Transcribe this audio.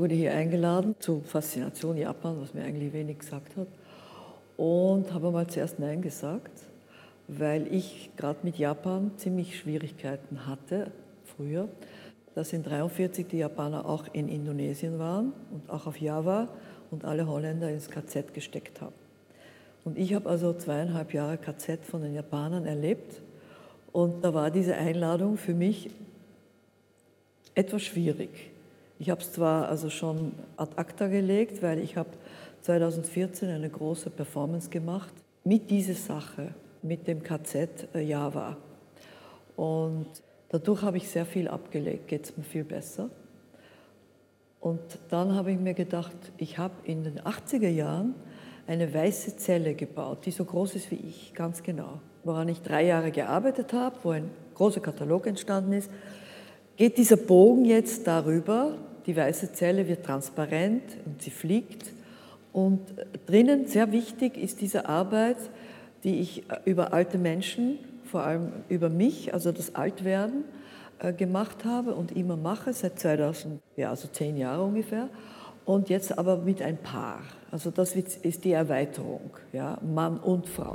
wurde hier eingeladen zur Faszination Japan, was mir eigentlich wenig gesagt hat. Und habe mal zuerst Nein gesagt, weil ich gerade mit Japan ziemlich Schwierigkeiten hatte früher. Dass in 1943 die Japaner auch in Indonesien waren und auch auf Java und alle Holländer ins KZ gesteckt haben. Und ich habe also zweieinhalb Jahre KZ von den Japanern erlebt. Und da war diese Einladung für mich etwas schwierig. Ich habe es zwar also schon ad acta gelegt, weil ich habe 2014 eine große Performance gemacht mit dieser Sache, mit dem KZ äh, Java. Und dadurch habe ich sehr viel abgelegt, geht es mir viel besser. Und dann habe ich mir gedacht, ich habe in den 80er Jahren eine weiße Zelle gebaut, die so groß ist wie ich, ganz genau, woran ich drei Jahre gearbeitet habe, wo ein großer Katalog entstanden ist. Geht dieser Bogen jetzt darüber, die weiße Zelle wird transparent und sie fliegt. Und drinnen, sehr wichtig, ist diese Arbeit, die ich über alte Menschen, vor allem über mich, also das Altwerden, äh, gemacht habe und immer mache, seit 2000, ja, also zehn Jahre ungefähr. Und jetzt aber mit ein Paar. Also das ist die Erweiterung, ja, Mann und Frau.